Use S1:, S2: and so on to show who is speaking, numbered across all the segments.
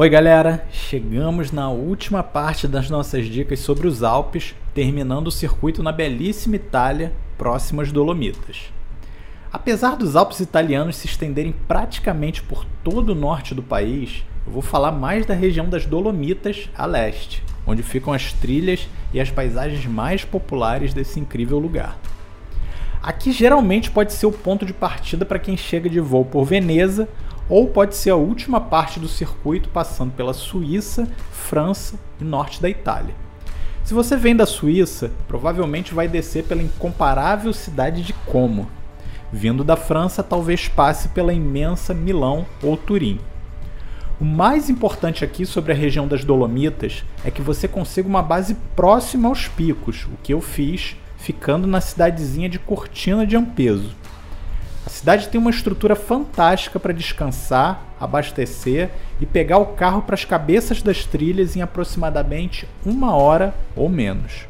S1: Oi, galera! Chegamos na última parte das nossas dicas sobre os Alpes, terminando o circuito na belíssima Itália, próximo às Dolomitas. Apesar dos Alpes italianos se estenderem praticamente por todo o norte do país, eu vou falar mais da região das Dolomitas a leste, onde ficam as trilhas e as paisagens mais populares desse incrível lugar. Aqui geralmente pode ser o ponto de partida para quem chega de voo por Veneza ou pode ser a última parte do circuito passando pela Suíça, França e norte da Itália. Se você vem da Suíça, provavelmente vai descer pela incomparável cidade de Como. Vindo da França, talvez passe pela imensa Milão ou Turim. O mais importante aqui sobre a região das Dolomitas é que você consiga uma base próxima aos picos, o que eu fiz ficando na cidadezinha de Cortina de Ampeso. A cidade tem uma estrutura fantástica para descansar, abastecer e pegar o carro para as cabeças das trilhas em aproximadamente uma hora ou menos.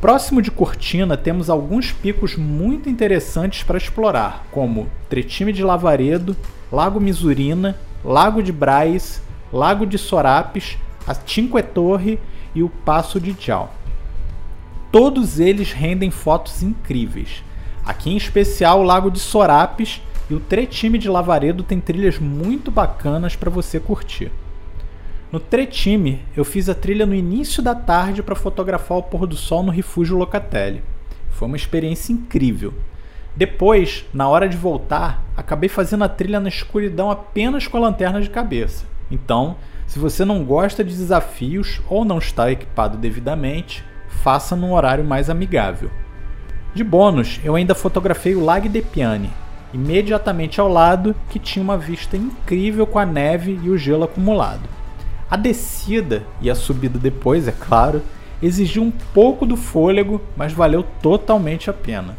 S1: Próximo de Cortina temos alguns picos muito interessantes para explorar, como Tretime de Lavaredo, Lago Misurina, Lago de Braz, Lago de Sorapes, a Cinque Torre e o Passo de Tchau. Todos eles rendem fotos incríveis. Aqui em especial o Lago de Sorapes e o Tretime de Lavaredo tem trilhas muito bacanas para você curtir. No Tretime, eu fiz a trilha no início da tarde para fotografar o pôr do sol no refúgio Locatelli. Foi uma experiência incrível. Depois, na hora de voltar, acabei fazendo a trilha na escuridão apenas com a lanterna de cabeça. Então, se você não gosta de desafios ou não está equipado devidamente, faça num horário mais amigável. De bônus, eu ainda fotografei o Lag de Piane, imediatamente ao lado, que tinha uma vista incrível com a neve e o gelo acumulado. A descida e a subida depois, é claro, exigiu um pouco do fôlego, mas valeu totalmente a pena.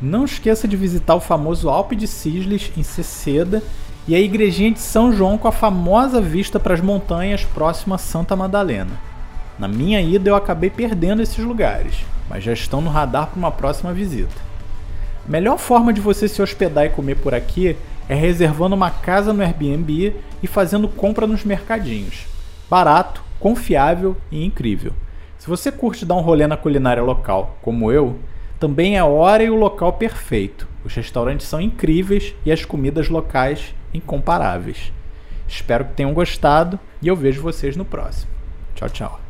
S1: Não esqueça de visitar o famoso Alpe de Cisles em Ceceda e a igrejinha de São João com a famosa vista para as montanhas próxima a Santa Madalena. Na minha ida eu acabei perdendo esses lugares, mas já estão no radar para uma próxima visita. A melhor forma de você se hospedar e comer por aqui é reservando uma casa no Airbnb e fazendo compra nos mercadinhos. Barato, confiável e incrível. Se você curte dar um rolê na culinária local, como eu, também é a hora e o local perfeito. Os restaurantes são incríveis e as comidas locais incomparáveis. Espero que tenham gostado e eu vejo vocês no próximo. Tchau, tchau.